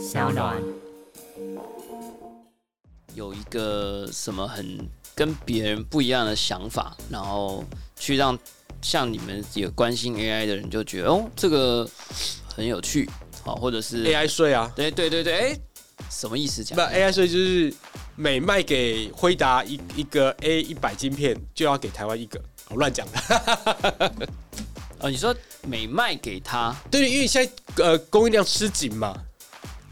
小暖。有一个什么很跟别人不一样的想法，然后去让像你们有关心 AI 的人就觉得哦，这个很有趣，好，或者是 AI 税啊，对对对对，哎，什么意思讲？不，AI 税就是每卖给辉达一一个 A 一百晶片，就要给台湾一个，我乱讲的。哦，你说每卖给他，对，因为现在呃供应量吃紧嘛，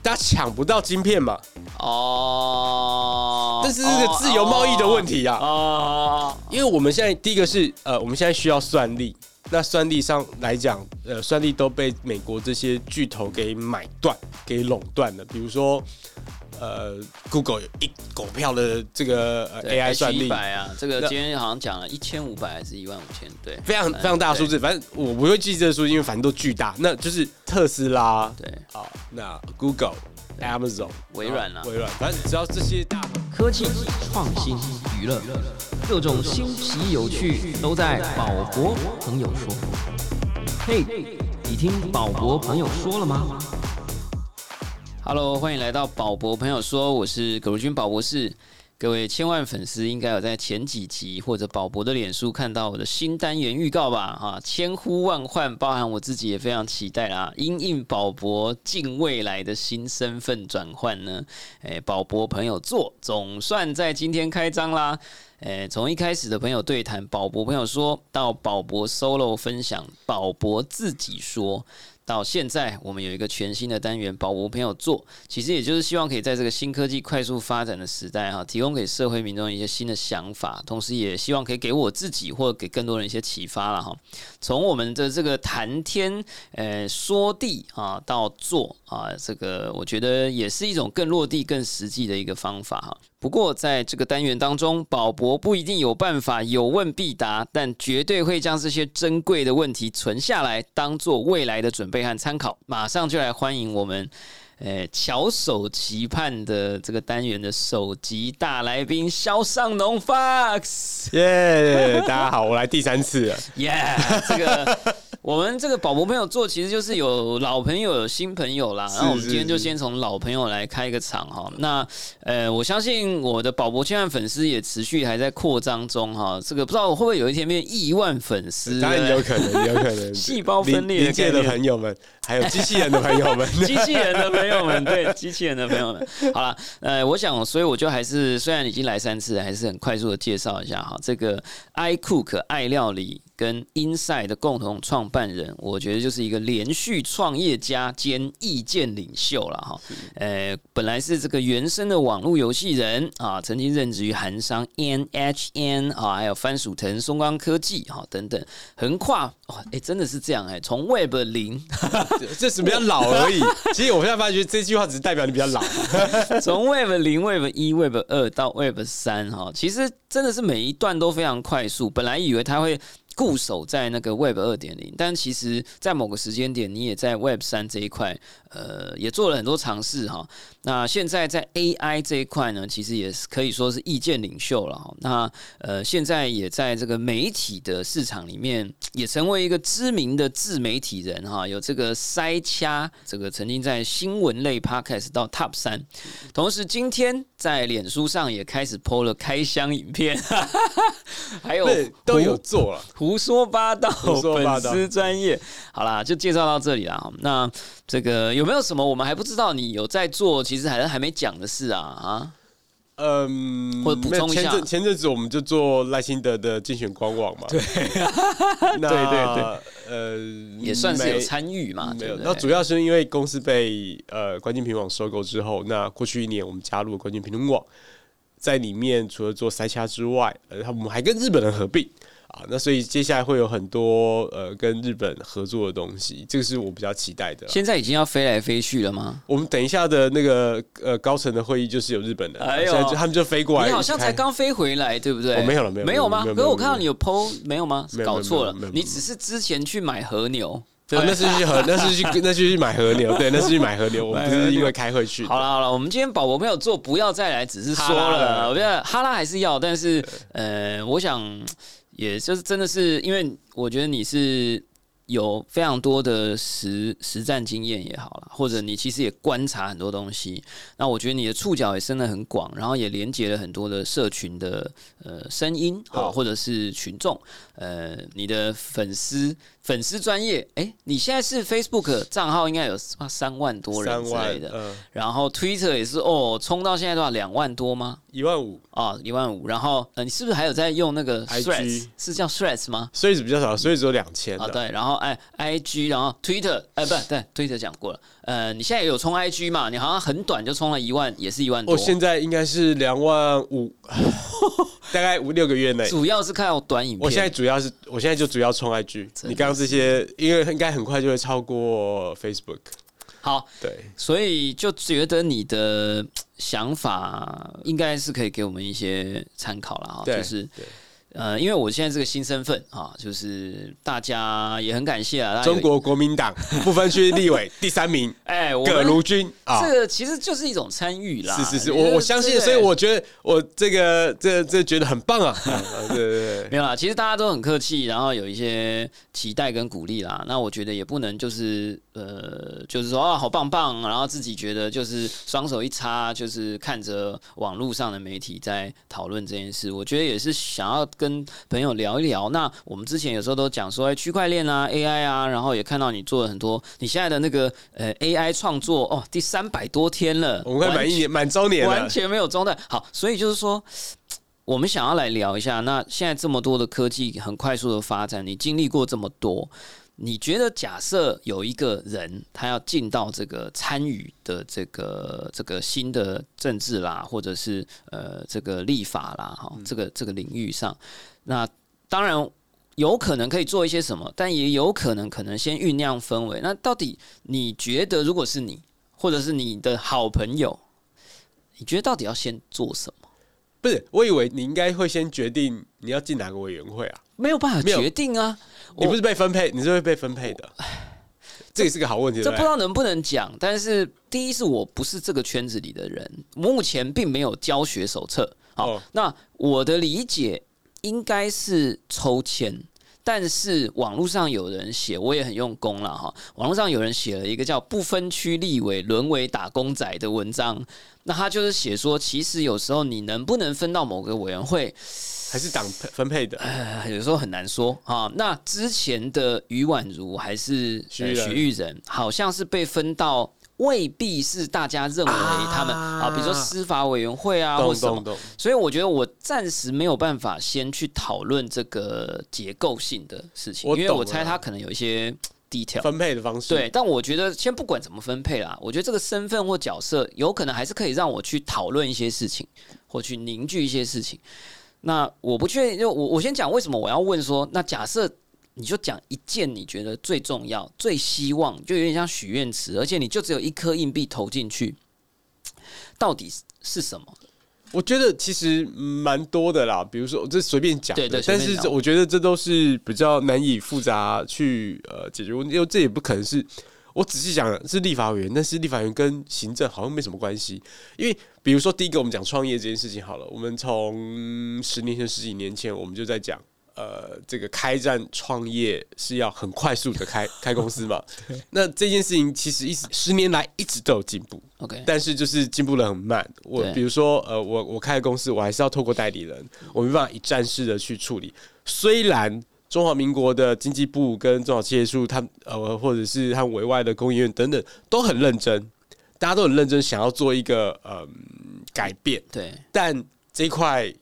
大家抢不到晶片嘛。哦，这是这个自由贸易的问题啊，哦，因为我们现在第一个是呃，我们现在需要算力，那算力上来讲，呃，算力都被美国这些巨头给买断、给垄断了，比如说。呃，Google 有一狗票的这个 AI 算力啊，这个今天好像讲了一千五百还是一万五千，对，非常非常大的数字。反正我不会记这个数字，因为反正都巨大。那就是特斯拉，对，好，那 Google、Amazon、微软啊，微软，反正只要这些大科技、创新、娱乐，各种新奇有趣都在宝博朋友说。嘿，你听宝博朋友说了吗？Hello，欢迎来到宝博朋友说，我是葛如君宝博士。各位千万粉丝应该有在前几集或者宝博的脸书看到我的新单元预告吧？哈，千呼万唤，包含我自己也非常期待啦。因应宝博近未来的新身份转换呢，诶，宝博朋友做总算在今天开张啦。诶，从一开始的朋友对谈，宝博朋友说到宝博 solo 分享，宝博自己说。到现在，我们有一个全新的单元“宝博朋友做”，其实也就是希望可以在这个新科技快速发展的时代，哈，提供给社会民众一些新的想法，同时也希望可以给我自己或给更多人一些启发了，哈。从我们的这个谈天、呃说地啊，到做啊，这个我觉得也是一种更落地、更实际的一个方法，哈。不过，在这个单元当中，宝博不一定有办法有问必答，但绝对会将这些珍贵的问题存下来，当做未来的准备和参考。马上就来欢迎我们，诶，翘首期盼的这个单元的首集大来宾肖尚农 Fox。耶，大家好，我来第三次了。耶，这个。我们这个宝博朋友做，其实就是有老朋友、有新朋友啦。然后我们今天就先从老朋友来开一个场哈。那呃，我相信我的宝博千万粉丝也持续还在扩张中哈。这个不知道会不会有一天变亿万粉丝？当然有可能，有可能。细胞分裂界的朋友们，还有机器人的朋友们，机器人的朋友们，对，机器人的朋友们。好了，呃，我想，所以我就还是虽然已经来三次，还是很快速的介绍一下哈。这个 iCook 爱料理。跟 Inside 的共同创办人，我觉得就是一个连续创业家兼意见领袖了哈。呃，本来是这个原生的网络游戏人啊，曾经任职于韩商 NHN 啊，还有番薯藤、松光科技哈等等，横跨哦，哎，真的是这样哎，从 Web 零，这是比较老而已。其实我现在发觉这句话只是代表你比较老。从 Web 零、Web 一、Web 二到 Web 三哈，其实真的是每一段都非常快速。本来以为他会。固守在那个 Web 二点零，但其实，在某个时间点，你也在 Web 三这一块，呃，也做了很多尝试哈。那现在在 AI 这一块呢，其实也是可以说是意见领袖了哈。那呃，现在也在这个媒体的市场里面，也成为一个知名的自媒体人哈。有这个塞掐，这个曾经在新闻类 Podcast 到 Top 三，同时今天在脸书上也开始 PO 了开箱影片，还有都有做了。胡说八道，粉丝专业，好啦，就介绍到这里啦。那这个有没有什么我们还不知道你有在做，其实还是还没讲的事啊？啊，嗯，或者补充一下，前阵子我们就做赖清德的竞选官网嘛，对，对对对，呃，也算是有参与嘛。没有，那主要是因为公司被呃关键评网收购之后，那过去一年我们加入了关键评论网，在里面除了做塞掐之外，呃，我们还跟日本人合并。啊，那所以接下来会有很多呃跟日本合作的东西，这个是我比较期待的。现在已经要飞来飞去了吗？我们等一下的那个呃高层的会议就是有日本的，哎呦，他们就飞过来。你好像才刚飞回来，对不对？我没有了，没有，没有吗？可是我看到你有 PO 没有吗？搞错了，你只是之前去买和牛，那是去和那是去那是去买和牛，对，那是去买和牛，我们不是因为开会去。好了好了，我们今天宝宝没有做，不要再来，只是说了，我觉得哈拉还是要，但是呃，我想。也就是真的是，因为我觉得你是有非常多的实实战经验也好了，或者你其实也观察很多东西。那我觉得你的触角也伸得很广，然后也连接了很多的社群的呃声音，好，或者是群众，呃，你的粉丝粉丝专业，哎，你现在是 Facebook 账号应该有三万多人之类的，然后 Twitter 也是哦，冲到现在多少？两万多吗？一万五啊，一万五。然后呃，你是不是还有在用那个 Threads？是叫 Threads 吗？Threads 比较少，Threads 只有两千啊。对，然后哎，IG，然后 Twitter，哎，不对，Twitter 讲过了。呃，你现在有充 IG 嘛？你好像很短就充了一万，也是一万多。我现在应该是两万五，大概五六个月内。主要是看短影片。我现在主要是，我现在就主要充 IG。你刚刚这些，因为应该很快就会超过 Facebook。好，对，所以就觉得你的想法应该是可以给我们一些参考了哈，就是。呃，因为我现在这个新身份啊，就是大家也很感谢啊。中国国民党不分区立委 第三名，哎，葛如君啊，这个其实就是一种参与啦。是是是，我我相信，所以我觉得我这个这这觉得很棒啊。对对对，没有啦，其实大家都很客气，然后有一些期待跟鼓励啦。那我觉得也不能就是呃，就是说啊，好棒棒，然后自己觉得就是双手一插，就是看着网络上的媒体在讨论这件事。我觉得也是想要。跟朋友聊一聊，那我们之前有时候都讲说，哎，区块链啊，AI 啊，然后也看到你做了很多，你现在的那个呃 AI 创作哦，第三百多天了，我们快满一年满周年了，完全没有中断。好，所以就是说，我们想要来聊一下，那现在这么多的科技很快速的发展，你经历过这么多。你觉得，假设有一个人他要进到这个参与的这个这个新的政治啦，或者是呃这个立法啦，哈，这个这个领域上，那当然有可能可以做一些什么，但也有可能可能先酝酿氛围。那到底你觉得，如果是你，或者是你的好朋友，你觉得到底要先做什么？不是，我以为你应该会先决定你要进哪个委员会啊？没有办法决定啊！你不是被分配，你是会被分配的。这也是个好问题。这不知道能不能讲，但是第一是我不是这个圈子里的人，目前并没有教学手册。好，那我的理解应该是抽签。但是网络上有人写，我也很用功了哈。网络上有人写了一个叫“不分区立委沦为打工仔”的文章，那他就是写说，其实有时候你能不能分到某个委员会，还是党分配的，有时候很难说啊。那之前的余婉如还是许玉仁，好像是被分到。未必是大家认为他们啊，比如说司法委员会啊，或什么，所以我觉得我暂时没有办法先去讨论这个结构性的事情，因为我猜他可能有一些 detail 分配的方式。对，但我觉得先不管怎么分配啦，我觉得这个身份或角色有可能还是可以让我去讨论一些事情，或去凝聚一些事情。那我不确定，就我我先讲为什么我要问说，那假设。你就讲一件你觉得最重要、最希望，就有点像许愿池，而且你就只有一颗硬币投进去，到底是什么？我觉得其实蛮多的啦，比如说这随便讲，对对，但是我觉得这都是比较难以复杂去呃解决问题，因为这也不可能是我仔细讲是立法委员，但是立法员跟行政好像没什么关系，因为比如说第一个我们讲创业这件事情好了，我们从十年前、十几年前我们就在讲。呃，这个开战创业是要很快速的开 开公司嘛？那这件事情其实一直十年来一直都有进步，OK，但是就是进步的很慢。我比如说，呃，我我开公司，我还是要透过代理人，我没办法一站式的去处理。虽然中华民国的经济部跟中小企业处，他呃，或者是他委外的工业院等等，都很认真，大家都很认真，想要做一个呃改变。对，但这一块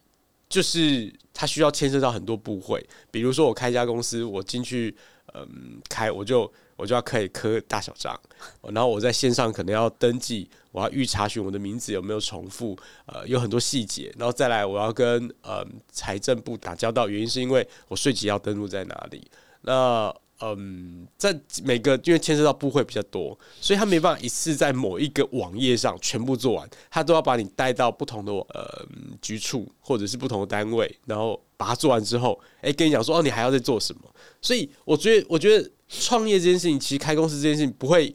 就是。它需要牵涉到很多部会，比如说我开一家公司，我进去，嗯，开我就我就要可以刻大小章，然后我在线上可能要登记，我要预查询我的名字有没有重复，呃，有很多细节，然后再来我要跟嗯财政部打交道，原因是因为我税籍要登录在哪里，那。嗯，在每个因为牵涉到部会比较多，所以他没办法一次在某一个网页上全部做完，他都要把你带到不同的呃局处或者是不同的单位，然后把它做完之后，哎，跟你讲说哦，你还要再做什么？所以我觉得，我觉得创业这件事情，其实开公司这件事情不会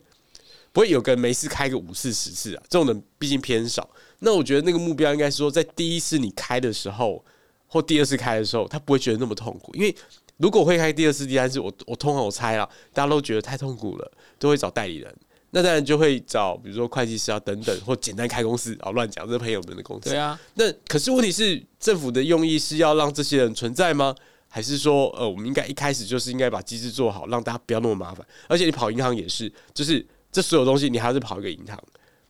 不会有个没事开个五次十次啊，这种人毕竟偏少。那我觉得那个目标应该是说，在第一次你开的时候，或第二次开的时候，他不会觉得那么痛苦，因为。如果会开第二次、第三次，我我通常我猜了，大家都觉得太痛苦了，都会找代理人。那当然就会找，比如说会计师啊等等，或简单开公司啊，乱讲，这是朋友们的公司。对啊，那可是问题是，政府的用意是要让这些人存在吗？还是说，呃，我们应该一开始就是应该把机制做好，让大家不要那么麻烦？而且你跑银行也是，就是这所有东西你还是跑一个银行。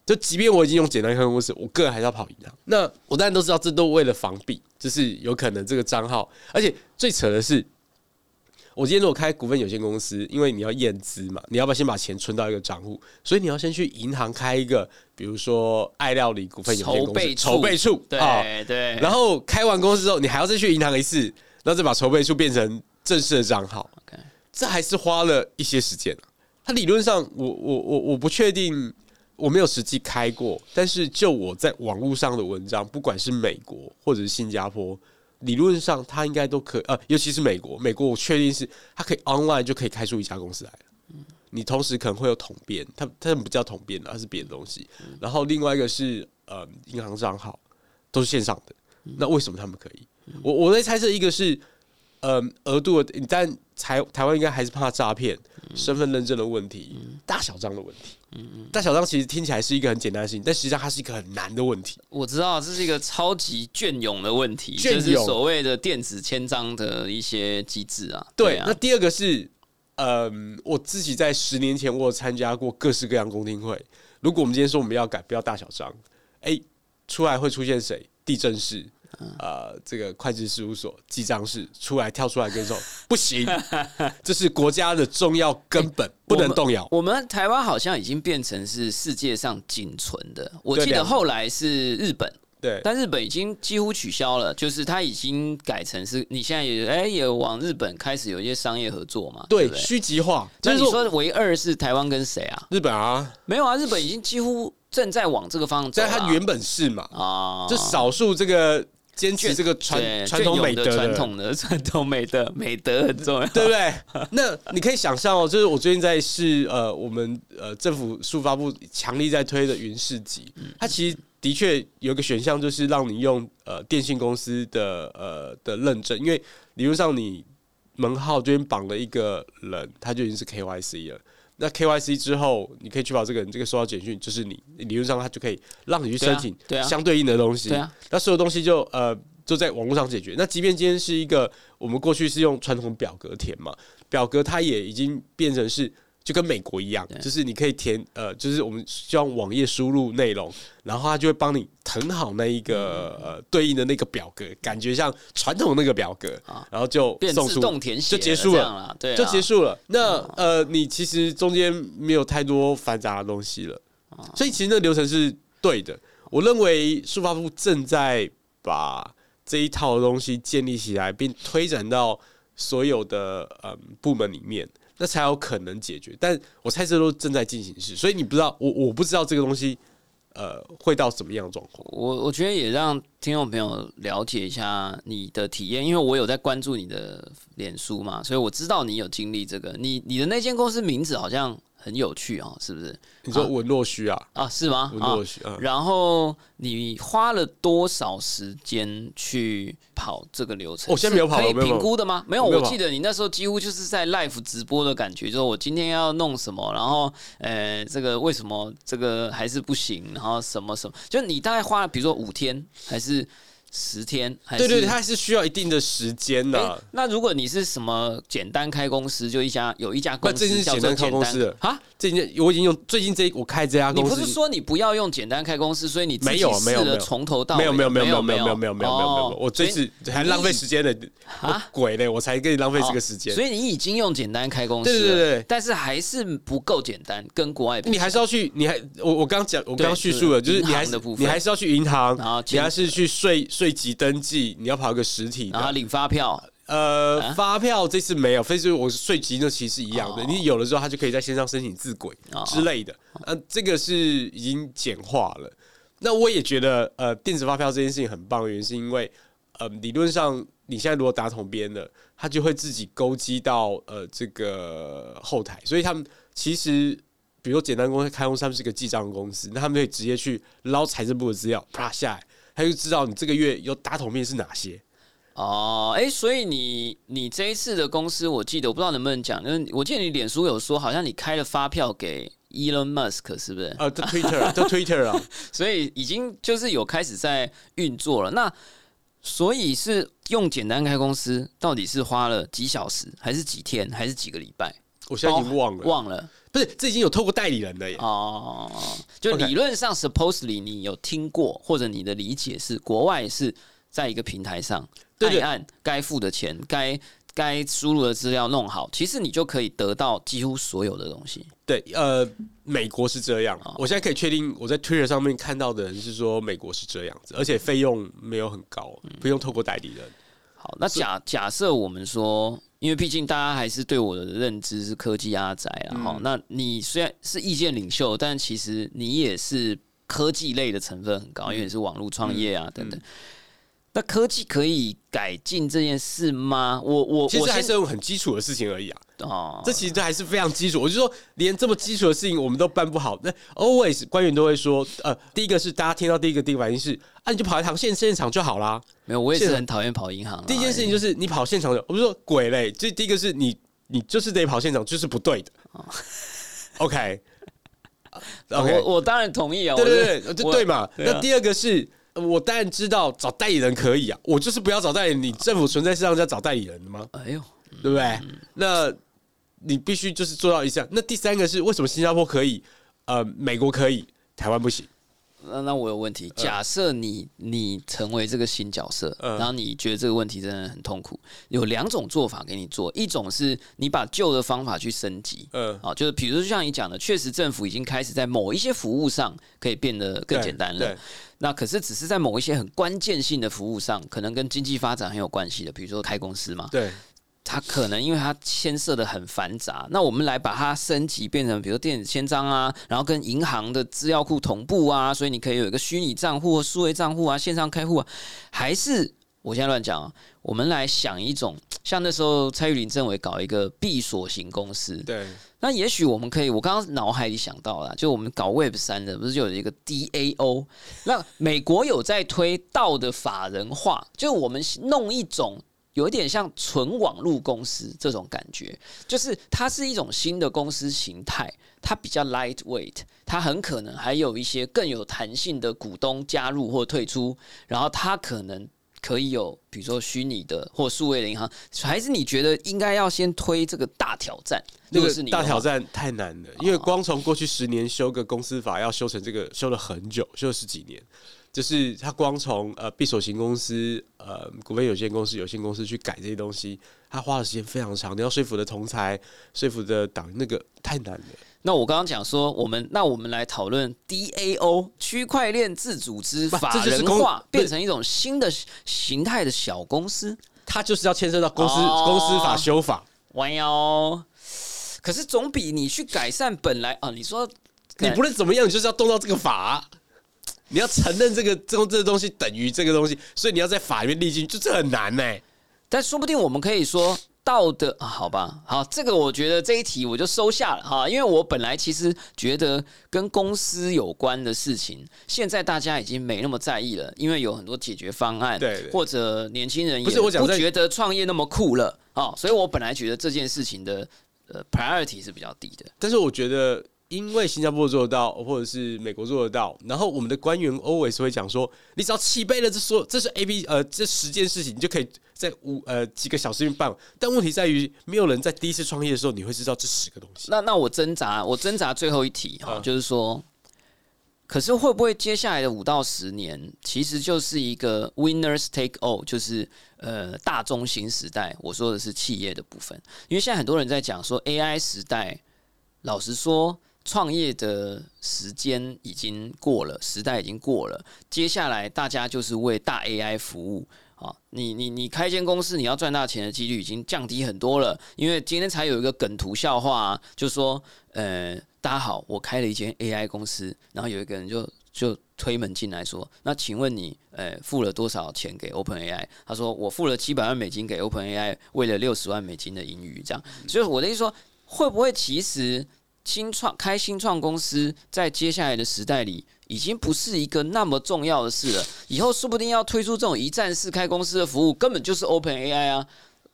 就即便我已经用简单开公司，我个人还是要跑银行。那我当然都知道，这都为了防弊，就是有可能这个账号，而且最扯的是。我今天如果开股份有限公司，因为你要验资嘛，你要不要先把钱存到一个账户？所以你要先去银行开一个，比如说爱料理股份有限公司筹备处，对对。然后开完公司之后，你还要再去银行一次，然后再把筹备处变成正式的账号。这还是花了一些时间。它理论上，我我我我不确定，我没有实际开过，但是就我在网络上的文章，不管是美国或者是新加坡。理论上，它应该都可呃，尤其是美国，美国我确定是它可以 online 就可以开出一家公司来了。你同时可能会有统编，它它不叫统编的，它是别的东西。然后另外一个是呃，银行账号都是线上的。那为什么他们可以？我我在猜测，一个是呃额度，但台台湾应该还是怕诈骗、身份认证的问题、大小张的问题。嗯嗯，大小张其实听起来是一个很简单的事情，但实际上它是一个很难的问题。我知道这是一个超级隽永的问题，就是所谓的电子签章的一些机制啊。对，那第二个是，嗯，我自己在十年前我有参加过各式各样公听会。如果我们今天说我们要改，不要大小张，哎，出来会出现谁？地震室。呃，这个会计事务所记账室出来跳出来跟你说不行，这是国家的重要根本，不能动摇。我们台湾好像已经变成是世界上仅存的，我记得后来是日本，对，但日本已经几乎取消了，就是它已经改成是，你现在也哎也往日本开始有一些商业合作嘛，对，虚极化。那你说唯二是台湾跟谁啊？日本啊，没有啊，日本已经几乎正在往这个方向走，在它原本是嘛啊，就少数这个。坚持这个传传统美德，传统的 传统美德，美德很重要，对不对？那你可以想象哦，就是我最近在试呃，我们呃政府数发部强力在推的云市集，它其实的确有个选项，就是让你用呃电信公司的呃的认证，因为理论上你门号这边绑了一个人，他就已经是 KYC 了。那 KYC 之后，你可以确保这个人这个收到简讯就是你，理论上他就可以让你去申请相对应的东西。对啊，那所有东西就呃就在网络上解决。那即便今天是一个我们过去是用传统表格填嘛，表格它也已经变成是。就跟美国一样，就是你可以填呃，就是我们希望网页输入内容，然后它就会帮你腾好那一个呃对应的那个表格，感觉像传统那个表格，然后就送出就结束了，对，就结束了。那呃，你其实中间没有太多繁杂的东西了，所以其实那个流程是对的。我认为数发部正在把这一套东西建立起来，并推展到所有的嗯部门里面。那才有可能解决，但我猜测都正在进行时，所以你不知道，我我不知道这个东西，呃，会到什么样的状况。我我觉得也让听众朋友了解一下你的体验，因为我有在关注你的脸书嘛，所以我知道你有经历这个。你你的那间公司名字好像。很有趣啊，是不是？你说文若虚啊？啊，是吗？文若虚。啊然后你花了多少时间去跑这个流程？我先没有跑，可以评估的吗？没有，我记得你那时候几乎就是在 live 直播的感觉，就是我今天要弄什么，然后呃，这个为什么这个还是不行？然后什么什么？就你大概花了，比如说五天还是？十天，对对，它是需要一定的时间的。那如果你是什么简单开公司，就一家有一家公司，这是简单开公司的啊？最近我已经用最近这我开这家公司，你不是说你不要用简单开公司，所以你没有没有从头到没有没有没有没有没有没有没有没有没有，我最是还浪费时间的啊鬼嘞！我才跟你浪费这个时间，所以你已经用简单开公司，对对对，但是还是不够简单，跟国外你还是要去，你还我我刚讲我刚刚叙述了，就是你还是你还是要去银行，然后你还是去税税籍登记，你要跑一个实体，然后领发票。呃，发票这次没有，非是我税籍那其实一样的，你有了之后，他就可以在线上申请自轨之类的。呃，这个是已经简化了。那我也觉得，呃，电子发票这件事情很棒的原因，是因为，呃，理论上你现在如果打统编的，他就会自己勾机到呃这个后台，所以他们其实，比如说简单公司开公司，他们是个记账公司，那他们可以直接去捞财政部的资料，啪下来，他就知道你这个月有打桶面是哪些。哦，哎，所以你你这一次的公司，我记得我不知道能不能讲，就是我记得你脸书有说，好像你开了发票给 Elon Musk，是不是？呃，这 Twitter，这 Twitter 啊，所以已经就是有开始在运作了。那所以是用简单开公司，到底是花了几小时，还是几天，还是几个礼拜？我现在已经忘了，忘了。不是，这已经有透过代理人的耶。哦，就理论上，supposedly 你有听过，或者你的理解是，国外是在一个平台上，对按该付的钱，该该输入的资料弄好，其实你就可以得到几乎所有的东西。对，呃，美国是这样。我现在可以确定，我在 Twitter 上面看到的人是说美国是这样子，而且费用没有很高，不用透过代理人。好，那假假设我们说。因为毕竟大家还是对我的认知是科技阿宅啊，哈。那你虽然是意见领袖，但其实你也是科技类的成分很高，因为是网络创业啊等等。那科技可以改进这件事吗？我我其实还是用很基础的事情而已啊。哦，这其实还是非常基础。我就说，连这么基础的事情我们都办不好。那 always 官员都会说，呃，第一个是大家听到第一个第一个反应是，啊，你就跑一趟现现场就好啦。没有，我也是很讨厌跑银行。第一件事情就是你跑现场的，我不是说鬼嘞。这第一个是你，你就是得跑现场，就是不对的。OK，OK，我我当然同意啊。对对对，对嘛。那第二个是。我当然知道找代理人可以啊，我就是不要找代理人。你政府存在是让要找代理人的吗？哎呦，对不对？那你必须就是做到一项。那第三个是为什么新加坡可以，呃，美国可以，台湾不行？那那我有问题。假设你你成为这个新角色，然后你觉得这个问题真的很痛苦，有两种做法给你做。一种是你把旧的方法去升级，嗯，啊，就是比如说像你讲的，确实政府已经开始在某一些服务上可以变得更简单了。那可是只是在某一些很关键性的服务上，可能跟经济发展很有关系的，比如说开公司嘛。对。它可能因为它牵涉的很繁杂，那我们来把它升级变成，比如电子签章啊，然后跟银行的资料库同步啊，所以你可以有一个虚拟账户或数位账户啊，线上开户啊，还是我现在乱讲啊？我们来想一种，像那时候蔡玉林政委搞一个闭锁型公司，对，那也许我们可以，我刚刚脑海里想到了，就我们搞 Web 三的，不是就有一个 DAO？那美国有在推道的法人化，就我们弄一种。有一点像纯网络公司这种感觉，就是它是一种新的公司形态，它比较 lightweight，它很可能还有一些更有弹性的股东加入或退出，然后它可能可以有，比如说虚拟的或数位的银行，还是你觉得应该要先推这个大挑战？那个大挑战太难了，因为光从过去十年修个公司法要修成这个，修了很久，修了十几年。就是他光从呃闭锁型公司、呃股份有限公司、有限公司去改这些东西，他花的时间非常长。你要说服的同才、说服的党，那个太难了。那我刚刚讲说，我们那我们来讨论 DAO 区块链自组织法人化，变成一种新的形态的小公司，它就是要牵涉到公司公司法修法。弯腰，可是总比你去改善本来啊，你说你不论怎么样，你就是要动到这个法。你要承认这个这这个东西等于这个东西，所以你要在法院立进，就这很难呢。但说不定我们可以说道德啊，好吧，好，这个我觉得这一题我就收下了哈，因为我本来其实觉得跟公司有关的事情，现在大家已经没那么在意了，因为有很多解决方案，对，或者年轻人也不觉得创业那么酷了啊，所以我本来觉得这件事情的呃 priority 是比较低的，但是我觉得。因为新加坡做得到，或者是美国做得到，然后我们的官员 always 会讲说，你只要起飞了这说这是 A B 呃这十件事情，你就可以在五呃几个小时内办。但问题在于，没有人在第一次创业的时候，你会知道这十个东西。那那我挣扎，我挣扎最后一题哈，就是说，可是会不会接下来的五到十年，其实就是一个 winners take all，就是呃大中型时代。我说的是企业的部分，因为现在很多人在讲说 AI 时代，老实说。创业的时间已经过了，时代已经过了。接下来大家就是为大 AI 服务啊！你你你开间公司，你要赚大钱的几率已经降低很多了。因为今天才有一个梗图笑话，就说呃，大家好，我开了一间 AI 公司，然后有一个人就就推门进来说，那请问你呃付了多少钱给 OpenAI？他说我付了七百万美金给 OpenAI，为了六十万美金的盈余，这样。所以我的意思说，会不会其实？新创开新创公司，在接下来的时代里，已经不是一个那么重要的事了。以后说不定要推出这种一站式开公司的服务，根本就是 Open AI 啊。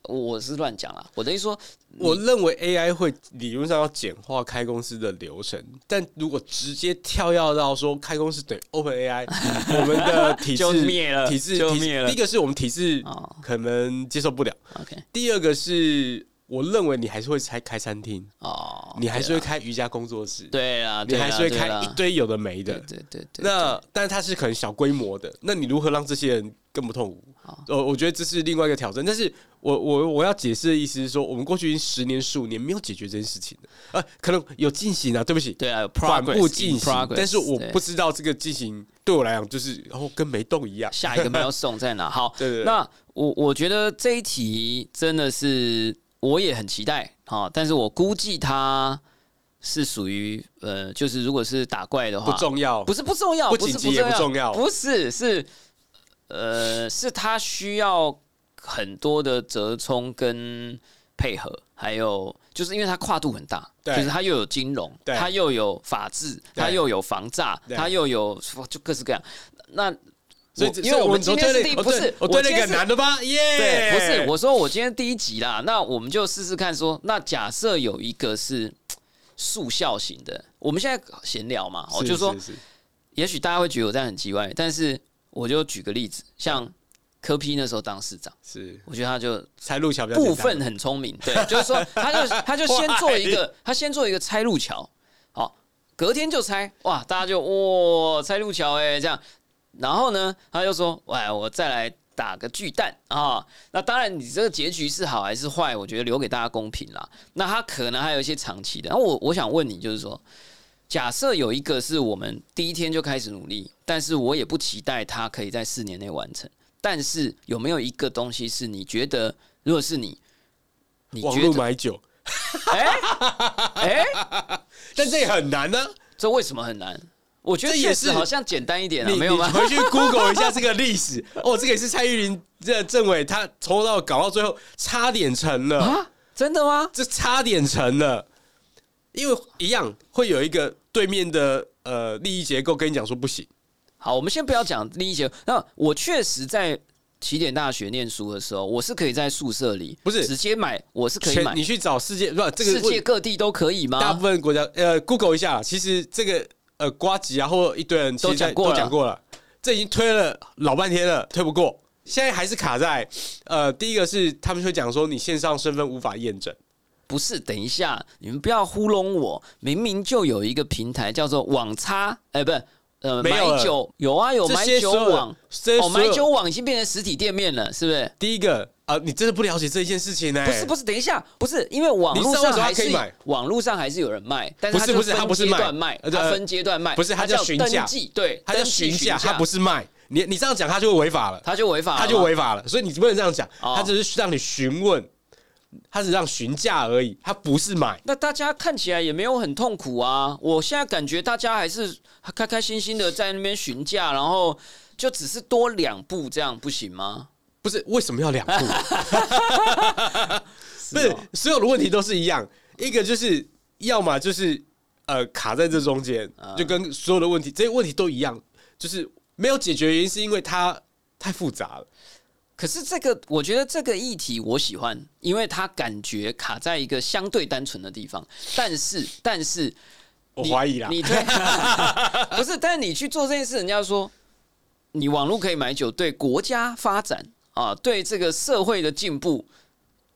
我是乱讲啦，我等于说，我认为 AI 会理论上要简化开公司的流程，但如果直接跳跃到说开公司等于 Open AI，我们的体制灭了，体制就灭了。第一个是我们体制可能接受不了，OK。第二个是。我认为你还是会开开餐厅哦，你还是会开瑜伽工作室，对啊，你还是会开一堆有的没的，对对对。那但是它是可能小规模的，那你如何让这些人更不痛苦？呃，我觉得这是另外一个挑战。但是我我我要解释的意思是说，我们过去已经十年、十五年没有解决这件事情的，呃，可能有进行啊，对不起，对啊，缓步进行，但是我不知道这个进行对我来讲就是然后跟没动一样。下一个没有送在哪？好，对对。那我我觉得这一题真的是。我也很期待啊，但是我估计他是属于呃，就是如果是打怪的话，不重要，不是不重要，不紧急也不重要，不是是呃，是他需要很多的折冲跟配合，还有就是因为它跨度很大，就是它又有金融，它又有法治，它又有防诈，它又有就各式各样。那。所以，因为我们今天是第不是我对那个男的吧？耶，对，不是我说我今天第一集啦，那我们就试试看说，那假设有一个是速效型的，我们现在闲聊嘛，哦就说，也许大家会觉得我这样很奇怪，但是我就举个例子，像柯批那时候当市长，是我觉得他就拆路桥部分很聪明，对，就是说他就 他就先做一个，他先做一个拆路桥，好，隔天就拆，哇，大家就哇拆路桥哎，这样。然后呢，他就说：“喂，我再来打个巨蛋啊！那当然，你这个结局是好还是坏，我觉得留给大家公平啦。那他可能还有一些长期的。那我我想问你，就是说，假设有一个是我们第一天就开始努力，但是我也不期待他可以在四年内完成。但是有没有一个东西是你觉得，如果是你，你网络买酒？哎哎，但这也很难呢。这为什么很难？”我觉得也是，好像简单一点了，没有吗？回去 Google 一下这个历史 哦，这个也是蔡玉林这政委他从头到搞到最后差点成了啊？真的吗？这差点成了，因为一样会有一个对面的呃利益结构跟你讲说不行。好，我们先不要讲利益结构。那我确实在起点大学念书的时候，我是可以在宿舍里不是直接买，我是可以买。你去找世界不？这个世界各地都可以吗？大部分国家呃，Google 一下，其实这个。呃，瓜吉啊，或一堆人都讲过都讲过了，这已经推了老半天了，推不过，现在还是卡在呃，第一个是他们会讲说你线上身份无法验证，不是？等一下，你们不要糊弄我，明明就有一个平台叫做网差，哎，不是，呃，买酒有啊，有买酒网，哦，买酒网已经变成实体店面了，是不是？第一个。啊，你真的不了解这一件事情呢？不是不是，等一下，不是因为网络上还是网络上还是有人卖，但是不是他不是卖，他分阶段卖，不是他叫询价，对，他叫询价，他不是卖。你你这样讲，他就违法了，他就违法，他就违法了。所以你不能这样讲，他只是让你询问，他只让询价而已，他不是买。那大家看起来也没有很痛苦啊，我现在感觉大家还是开开心心的在那边询价，然后就只是多两步，这样不行吗？不是为什么要两步？不是所有的问题都是一样，一个就是要么就是呃卡在这中间，就跟所有的问题这些问题都一样，就是没有解决原因是因为它太复杂了。可是这个我觉得这个议题我喜欢，因为它感觉卡在一个相对单纯的地方。但是但是我怀疑啦，你对 不是？但是你去做这件事，人家说你网络可以买酒，对国家发展。啊，对这个社会的进步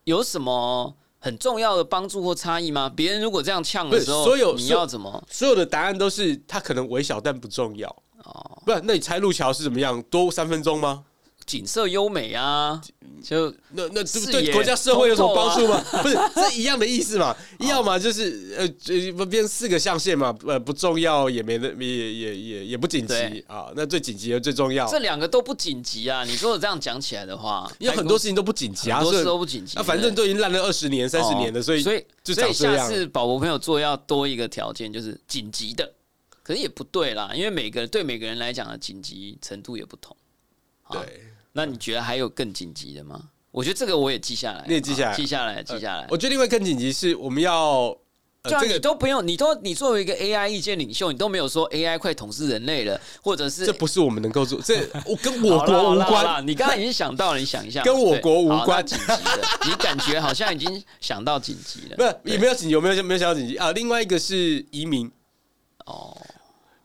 有什么很重要的帮助或差异吗？别人如果这样呛的时候，所有你要怎么？所有的答案都是它可能微小但不重要哦。不，那你拆路桥是怎么样？多三分钟吗？景色优美啊，就那那对国家社会有什么帮助吗？不是，是一样的意思嘛？要么就是呃，不变四个象限嘛？呃，不重要也没那也也也也不紧急啊。那最紧急的最重要，这两个都不紧急啊。你说我这样讲起来的话，因为很多事情都不紧急啊，很多事都不紧急啊。反正都已经烂了二十年、三十年了，所以所以所以下次宝宝朋友做要多一个条件，就是紧急的。可是也不对啦，因为每个对每个人来讲的紧急程度也不同。对。那你觉得还有更紧急的吗？我觉得这个我也记下来，你也记下来，记下来，记下来。我觉得另外更紧急是我们要这个你都不用，你都你作为一个 AI 意见领袖，你都没有说 AI 快统治人类了，或者是这不是我们能够做，这 我跟我国无关。你刚刚已经想到了，你想一下，跟我国无关。紧急的，你感觉好像已经想到紧急了，不是？也没有紧急？有没有没有想到紧急啊？另外一个是移民。哦，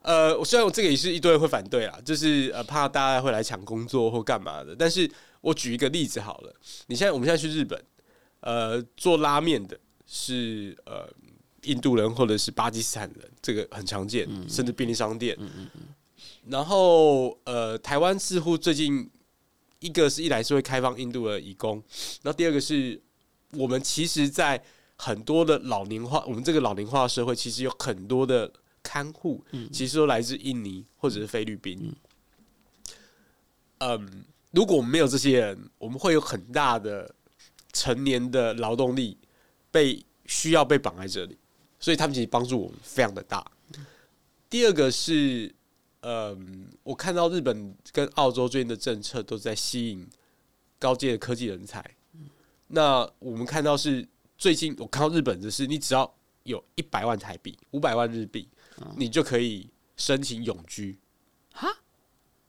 呃，虽然我这个也是一堆人会反对啦，就是呃怕大家会来抢工作或干嘛的。但是我举一个例子好了，你现在我们现在去日本，呃，做拉面的是呃。印度人或者是巴基斯坦人，这个很常见，甚至便利商店。然后，呃，台湾似乎最近一个是一来是会开放印度的义工，然后第二个是我们其实，在很多的老龄化，我们这个老龄化社会，其实有很多的看护，其实都来自印尼或者是菲律宾。嗯，如果我们没有这些人，我们会有很大的成年的劳动力被需要被绑在这里。所以他们其实帮助我们非常的大。第二个是，嗯，我看到日本跟澳洲最近的政策都在吸引高阶的科技人才。那我们看到是最近我看到日本的是，你只要有一百万台币、五百万日币，你就可以申请永居。哈？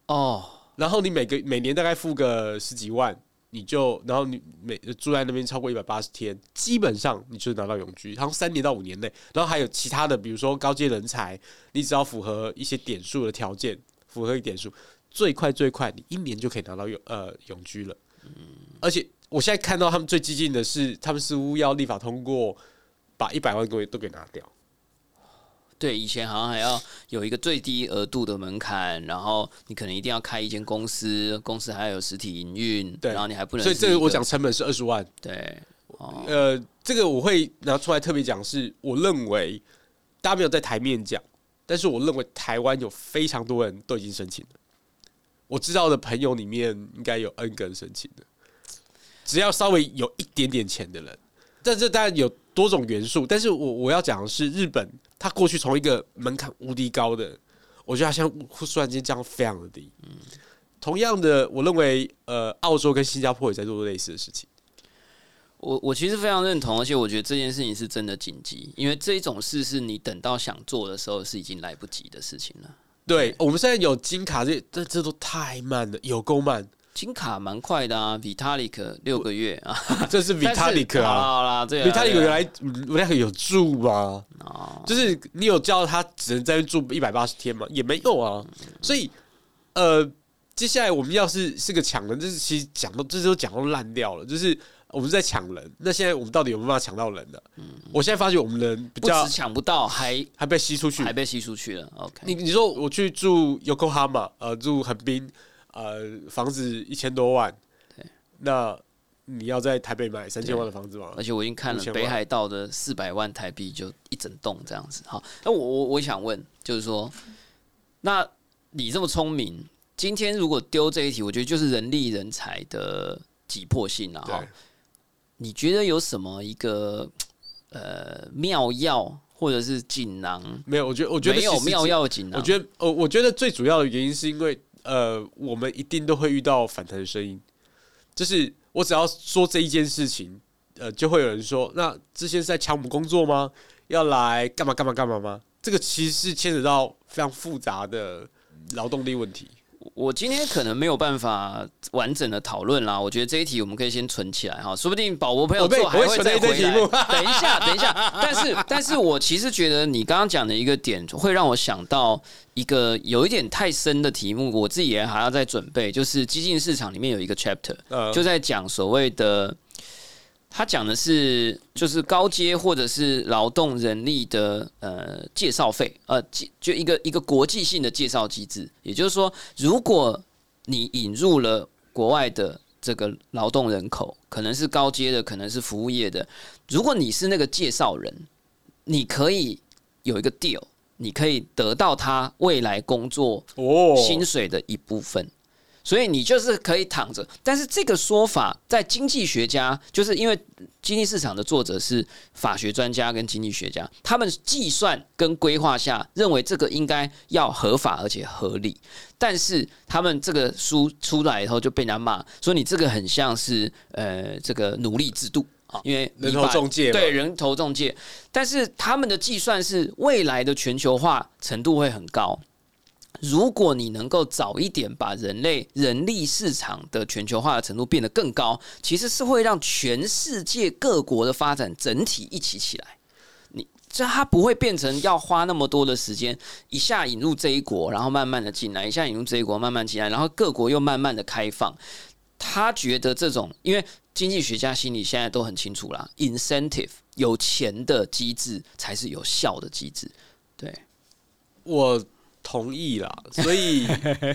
哦，然后你每个每年大概付个十几万。你就，然后你每住在那边超过一百八十天，基本上你就拿到永居，然后三年到五年内，然后还有其他的，比如说高阶人才，你只要符合一些点数的条件，符合一点数，最快最快你一年就可以拿到永呃永居了。嗯，而且我现在看到他们最激进的是，他们似乎要立法通过，把一百万个都给拿掉。对，以前好像还要有一个最低额度的门槛，然后你可能一定要开一间公司，公司还要有实体营运，对，然后你还不能。所以这个我讲成本是二十万。对，呃，这个我会拿出来特别讲，是我认为大家没有在台面讲，但是我认为台湾有非常多人都已经申请了。我知道的朋友里面应该有 N 个人申请的，只要稍微有一点点钱的人，但这当然有多种元素，但是我我要讲的是日本。他过去从一个门槛无敌高的，我觉得他现在突然间降非常的低。嗯，同样的，我认为呃，澳洲跟新加坡也在做类似的事情。我我其实非常认同，而且我觉得这件事情是真的紧急，因为这一种事是你等到想做的时候是已经来不及的事情了。对，我们现在有金卡，这这这都太慢了，有够慢。金卡蛮快的啊，Vitalik 六个月啊，这是 Vitalik 啊，好啦，Vitalik 原来原来有住吗？哦，就是你有叫他只能在住一百八十天吗？也没有啊，所以呃，接下来我们要是是个抢人，就是其实讲到这都讲到烂掉了，就是我们在抢人，那现在我们到底有没有办法抢到人呢？嗯，我现在发觉我们人比较抢不到，还还被吸出去，还被吸出去了。OK，你你说我去住 Yokohama，呃，住横滨。呃，房子一千多万，对，那你要在台北买三千万的房子吗？而且我已经看了北海道的四百万台币就一整栋这样子。好，那我我我想问，就是说，那你这么聪明，今天如果丢这一题，我觉得就是人力人才的急迫性了哈。你觉得有什么一个呃妙药或者是锦囊？没有，我觉得我觉得没有妙药锦囊。我觉得呃，我觉得最主要的原因是因为。呃，我们一定都会遇到反弹的声音，就是我只要说这一件事情，呃，就会有人说，那之前是在抢我们工作吗？要来干嘛干嘛干嘛吗？这个其实是牵扯到非常复杂的劳动力问题。我今天可能没有办法完整的讨论啦，我觉得这一题我们可以先存起来哈，说不定宝博朋友做还会再回来。等一下，等一下，但是，但是我其实觉得你刚刚讲的一个点会让我想到一个有一点太深的题目，我自己也还要再准备，就是激进市场里面有一个 chapter，就在讲所谓的。他讲的是，就是高阶或者是劳动人力的呃介绍费，呃，就一个一个国际性的介绍机制。也就是说，如果你引入了国外的这个劳动人口，可能是高阶的，可能是服务业的，如果你是那个介绍人，你可以有一个 deal，你可以得到他未来工作薪水的一部分。所以你就是可以躺着，但是这个说法在经济学家，就是因为经济市场的作者是法学专家跟经济学家，他们计算跟规划下认为这个应该要合法而且合理，但是他们这个书出来以后就被人家骂，说你这个很像是呃这个奴隶制度。啊，因为人头中介对人头中介，但是他们的计算是未来的全球化程度会很高。如果你能够早一点把人类人力市场的全球化的程度变得更高，其实是会让全世界各国的发展整体一起起来。你这它不会变成要花那么多的时间，一下引入这一国，然后慢慢的进来，一下引入这一国，慢慢进来，然后各国又慢慢的开放。他觉得这种，因为经济学家心里现在都很清楚啦，incentive 有钱的机制才是有效的机制。对我。同意啦，所以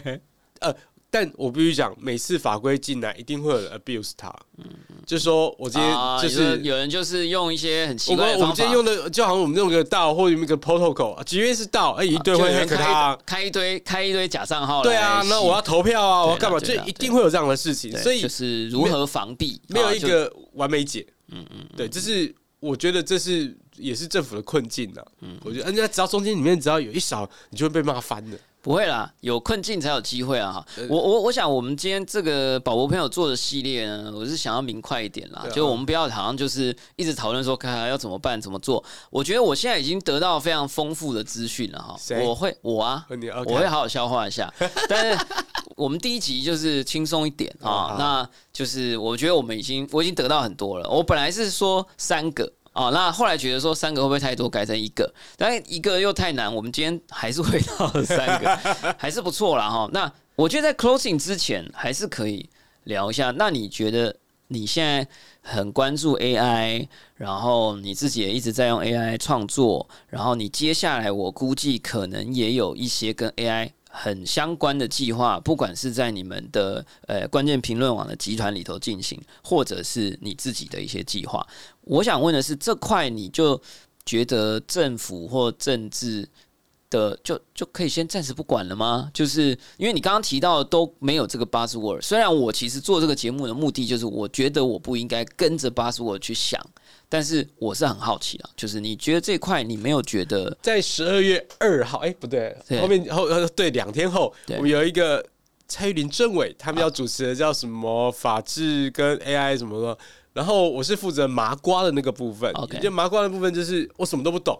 呃，但我必须讲，每次法规进来，一定会有人 abuse 它。嗯，就是说我今天就是有人就是用一些很奇怪的我们今天用的就好像我们用个道或者用个 protocol，即便是道，哎，一堆会开他开一堆开一堆假账号。对啊，那我要投票啊，我要干嘛？就一定会有这样的事情。所以就是如何防避，没有一个完美解。嗯嗯，对，这是我觉得这是。也是政府的困境呐，嗯，我觉得人家只要中间里面只要有一少，你就会被骂翻的。不会啦，有困境才有机会啊！哈，我我我想我们今天这个宝博朋友做的系列呢，我是想要明快一点啦，就我们不要好像就是一直讨论说看看要怎么办怎么做。我觉得我现在已经得到非常丰富的资讯了哈，我会我啊，我会好好消化一下。但是我们第一集就是轻松一点啊，那就是我觉得我们已经我已经得到很多了。我本来是说三个。哦，那后来觉得说三个会不会太多，改成一个，但一个又太难。我们今天还是回到三个，还是不错啦哈。那我觉得在 closing 之前，还是可以聊一下。那你觉得你现在很关注 AI，然后你自己也一直在用 AI 创作，然后你接下来我估计可能也有一些跟 AI。很相关的计划，不管是在你们的呃关键评论网的集团里头进行，或者是你自己的一些计划，我想问的是，这块你就觉得政府或政治的就就可以先暂时不管了吗？就是因为你刚刚提到都没有这个 buzzword，虽然我其实做这个节目的目的就是，我觉得我不应该跟着 buzzword 去想。但是我是很好奇啊，就是你觉得这块你没有觉得在十二月二号？哎，不对，后面后对两天后，我们有一个蔡玉林政委他们要主持的叫什么法治跟 AI 什么的，然后我是负责麻瓜的那个部分。就麻瓜的部分就是我什么都不懂，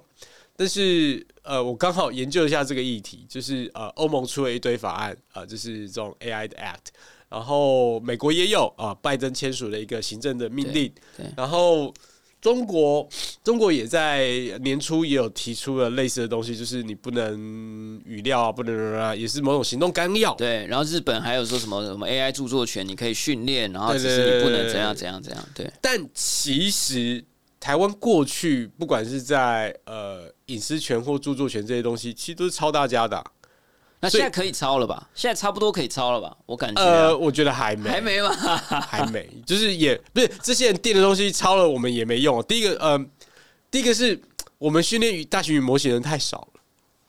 但是呃，我刚好研究一下这个议题，就是呃，欧盟出了一堆法案啊，就是这种 AI 的 Act，然后美国也有啊，拜登签署了一个行政的命令，然后。中国，中国也在年初也有提出了类似的东西，就是你不能语料啊，不能啊，也是某种行动纲要。对，然后日本还有说什么什么 AI 著作权，你可以训练，然后只是你不能怎样怎样怎样。对，但其实台湾过去不管是在呃隐私权或著作权这些东西，其实都是抄大家的。那现在可以抄了吧？现在差不多可以抄了吧？我感觉，呃，我觉得还没，还没吗？还没，就是也不是这些人垫的东西抄了，我们也没用。第一个，呃，第一个是我们训练大型语模型人太少了。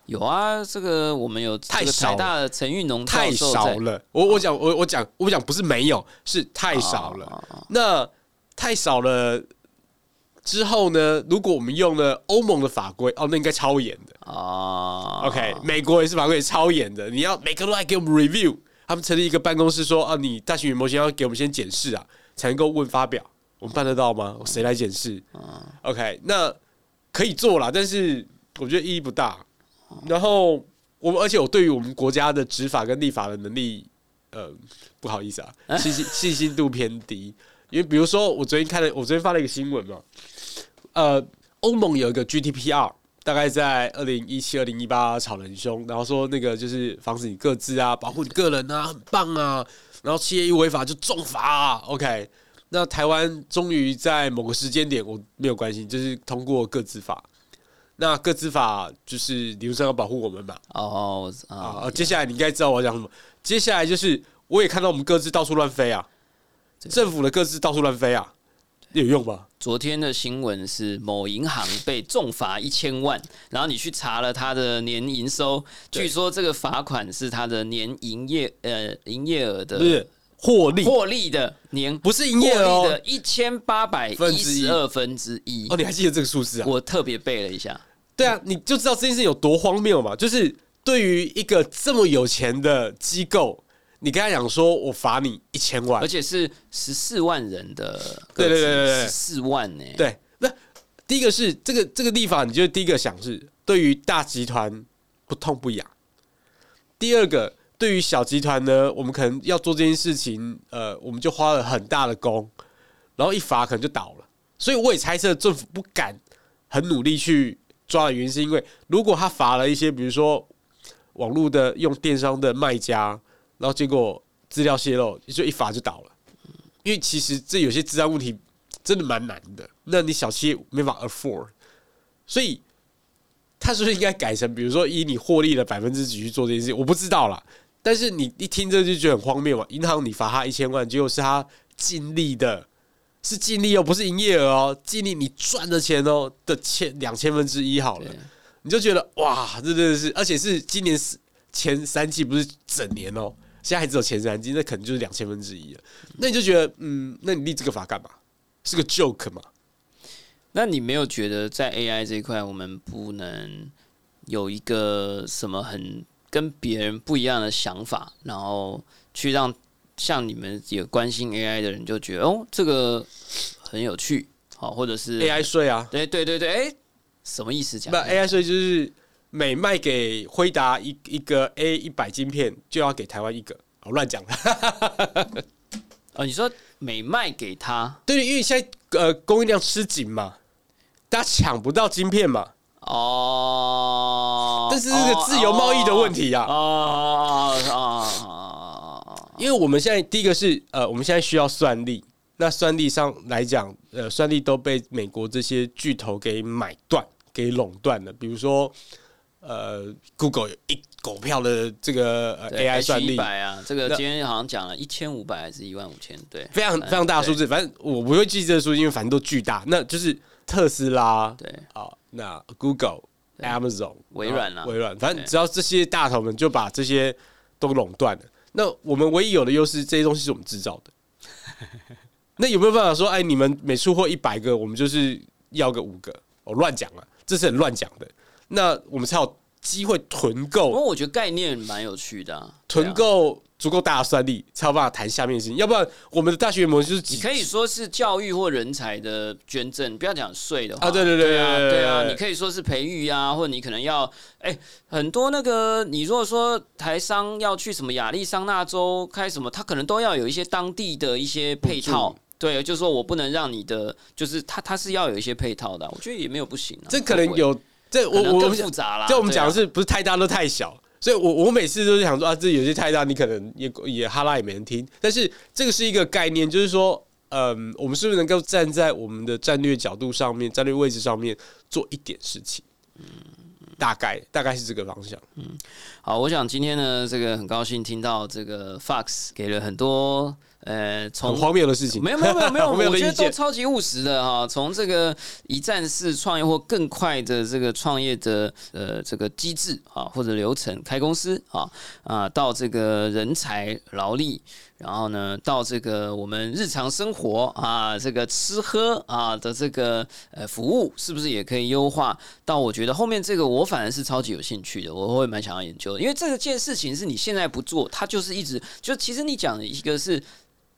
有啊，这个我们有太少大的陈玉农太少了。我我讲我我讲我讲不是没有，是太少了。那太少了。之后呢？如果我们用了欧盟的法规，哦，那应该超严的哦。OK，美国也是法规超严的，你要每个都来给我们 review。他们成立一个办公室说：“啊，你大型语言模型要给我们先检视啊，才能够问发表。”我们办得到吗？谁来检视？OK，那可以做啦，但是我觉得意义不大。然后我们，而且我对于我们国家的执法跟立法的能力，呃，不好意思啊，信心 信心度偏低。因为比如说，我昨天看了，我昨天发了一个新闻嘛。呃，欧盟有一个 GDPR，大概在二零一七、二零一八吵得很凶，然后说那个就是防止你各自啊，保护你个人啊，很棒啊。然后企业一违法就重罚啊。OK，那台湾终于在某个时间点，我没有关系，就是通过各自法。那各自法就是理论上要保护我们嘛。哦啊，接下来你应该知道我要讲什么。接下来就是我也看到我们各自到处乱飞啊，政府的各自到处乱飞啊。有用吧？昨天的新闻是某银行被重罚一千万，然后你去查了他的年营收，据说这个罚款是他的年营业呃营业额的，不是获利获利的年不是营业额的一千八百一十二分之一哦，你还记得这个数字啊？我特别背了一下。对啊，你就知道这件事有多荒谬嘛？就是对于一个这么有钱的机构。你跟他讲说我罚你一千万而，且是十四万人的，对对对对对十四万呢、对，那第一个是这个这个地方，你就第一个想是对于大集团不痛不痒。第二个，对于小集团呢，我们可能要做这件事情，呃，我们就花了很大的功，然后一罚可能就倒了。所以我也猜测政府不敢很努力去抓的原因，是因为如果他罚了一些，比如说网络的用电商的卖家，然后结果资料泄露，就一罚就倒了。因为其实这有些治安问题真的蛮难的，那你小企业没法 afford，所以他是不是应该改成，比如说以你获利的百分之几去做这件事情？我不知道啦，但是你一听这就觉得很荒谬嘛。银行你罚他一千万，结果是他尽力的，是尽力哦，不是营业额哦，尽力你赚的钱哦的千两千分之一好了，你就觉得哇，这真的是，而且是今年是前三季不是整年哦，现在还只有前三季，那可能就是两千分之一了。那你就觉得，嗯，那你立这个法干嘛？是个 joke 嘛？那你没有觉得在 AI 这一块，我们不能有一个什么很跟别人不一样的想法，然后去让像你们也关心 AI 的人就觉得哦，这个很有趣，好，或者是 AI 税啊，对对对对，哎、什么意思讲不？AI 税就是每卖给辉达一一个 A 一百晶片，就要给台湾一个。我乱讲了，哦，你说每卖给他对，因为现在呃供应量吃紧嘛，大家抢不到晶片嘛，哦，这是这个自由贸易的问题啊。哦哦哦，因为我们现在第一个是呃，我们现在需要算力，那算力上来讲，呃，算力都被美国这些巨头给买断、给垄断了。比如说，呃，Google 有一狗票的这个呃 AI 算一力，百啊，这个今天好像讲了一千五百还是一万五千？对，非常非常大的数字。反正我不会记这个数字，因为反正都巨大。那就是特斯拉对，啊，那 Google、Amazon、微软啊微软，反正只要这些大头们就把这些都垄断了。那我们唯一有的优势，这些东西是我们制造的。那有没有办法说，哎，你们每出货一百个，我们就是要个五个？我乱讲了，这是很乱讲的。那我们才有机会囤不过够，我觉得概念蛮有趣的、啊，囤啊够足够大的算力，才有办法谈下面的事情。要不然，我们的大学模式就是你可以说是教育或人才的捐赠，不要讲税的话啊对对对对啊，对啊，你可以说是培育啊，或者你可能要，哎、很多那个你如果说台商要去什么亚利桑那州开什么，他可能都要有一些当地的一些配套补。对，就是说我不能让你的，就是他他是要有一些配套的啊、我觉得也没有不行啊。这可能有，这我我更复杂啦。这我们讲的是不是太大都太小？所以我我每次都是想说啊，这有些太大，你可能也也哈拉也没人听。但是这个是一个概念，就是说，嗯，我们是不是能够站在我们的战略角度上面、战略位置上面做一点事情？大概大概是这个方向。嗯好，我想今天呢，这个很高兴听到这个 Fox 给了很多呃，很从荒谬的事情，没有没有没有没有，我觉得都。超级务实的哈。从这个一站式创业或更快的这个创业的呃这个机制啊，或者流程，开公司啊啊，到这个人才劳力，然后呢，到这个我们日常生活啊，这个吃喝啊的这个呃服务，是不是也可以优化？到我觉得后面这个我反而是超级有兴趣的，我会蛮想要研究的，因为这个件事情是你现在不做，它就是一直就其实你讲的一个是。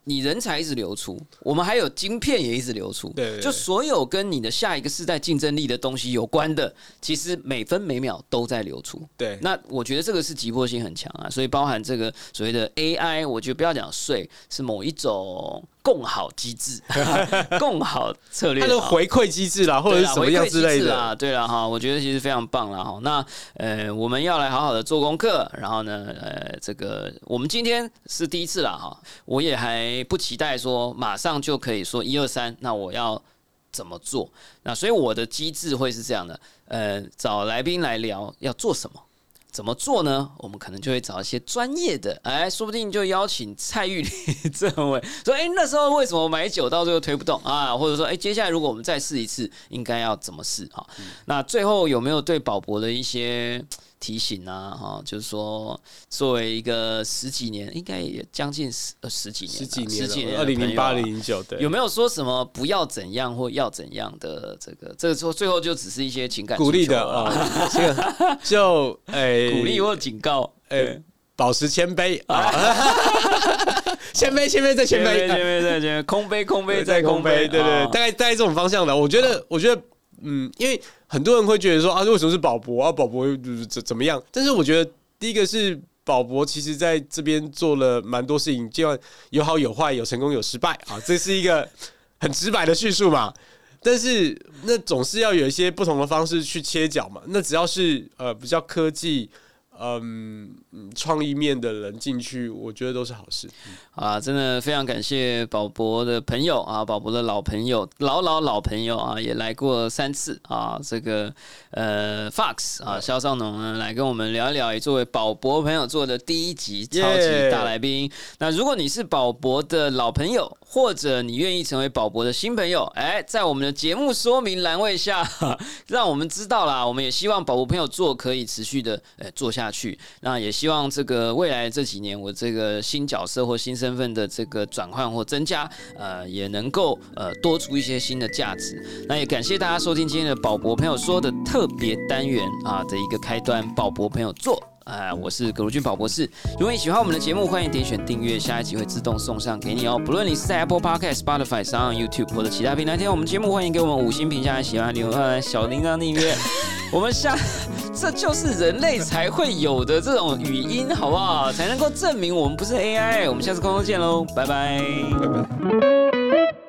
你人才一直流出，我们还有晶片也一直流出，就所有跟你的下一个世代竞争力的东西有关的，其实每分每秒都在流出。对，那我觉得这个是急迫性很强啊，所以包含这个所谓的 AI，我觉得不要讲税，是某一种共好机制、共好策略它的啊回馈机制啦，或者是什么样之类的。啊，对了哈，我觉得其实非常棒了哈。那呃，我们要来好好的做功课，然后呢，呃，这个我们今天是第一次了哈，我也还不期待说马上就可以说一二三，那我要怎么做？那所以我的机制会是这样的，呃，找来宾来聊要做什么。怎么做呢？我们可能就会找一些专业的，哎，说不定就邀请蔡玉林 这位说，哎，那时候为什么买酒到最后推不动啊？或者说，哎，接下来如果我们再试一次，应该要怎么试？哈、那最后有没有对宝博的一些提醒啊？哈，就是说，作为一个十几年，应该也将近十呃十几年，十几年，十几年，二零零八、零。零九，对，有没有说什么不要怎样或要怎样的这个？这个说最后就只是一些情感鼓励的啊？这个 就哎，鼓励或警告。哎，保持谦卑啊，谦卑谦卑再谦卑，谦卑再谦卑，空杯空杯再空杯，对对，大概大概这种方向的。我觉得，我觉得，嗯，因为很多人会觉得说啊，为什么是宝博啊？宝博怎怎么样？但是我觉得，第一个是宝博，其实在这边做了蛮多事情，就要有好有坏，有成功有失败啊，这是一个很直白的叙述嘛。但是那总是要有一些不同的方式去切角嘛。那只要是呃比较科技。嗯，创意面的人进去，我觉得都是好事啊！真的非常感谢宝博的朋友啊，宝博的老朋友，老老老朋友啊，也来过三次啊。这个呃，Fox 啊，肖尚农呢来跟我们聊一聊，也作为宝博朋友做的第一集超级大来宾。那如果你是宝博的老朋友，或者你愿意成为宝博的新朋友，哎，在我们的节目说明栏位下，让我们知道啦。我们也希望宝博朋友做可以持续的哎做下。下去，那也希望这个未来这几年，我这个新角色或新身份的这个转换或增加，呃，也能够呃多出一些新的价值。那也感谢大家收听今天的宝博朋友说的特别单元啊的一个开端，宝博朋友做。呃，我是葛如君宝博士。如果你喜欢我们的节目，欢迎点选订阅，下一集会自动送上给你哦。不论你是在 Apple Podcast、Spotify 上、YouTube 或者其他平台听我们节目，欢迎给我们五星评价，喜欢留言小铃铛订阅。我们下，这就是人类才会有的这种语音，好不好？才能够证明我们不是 AI。我们下次空中见喽，拜拜，拜拜。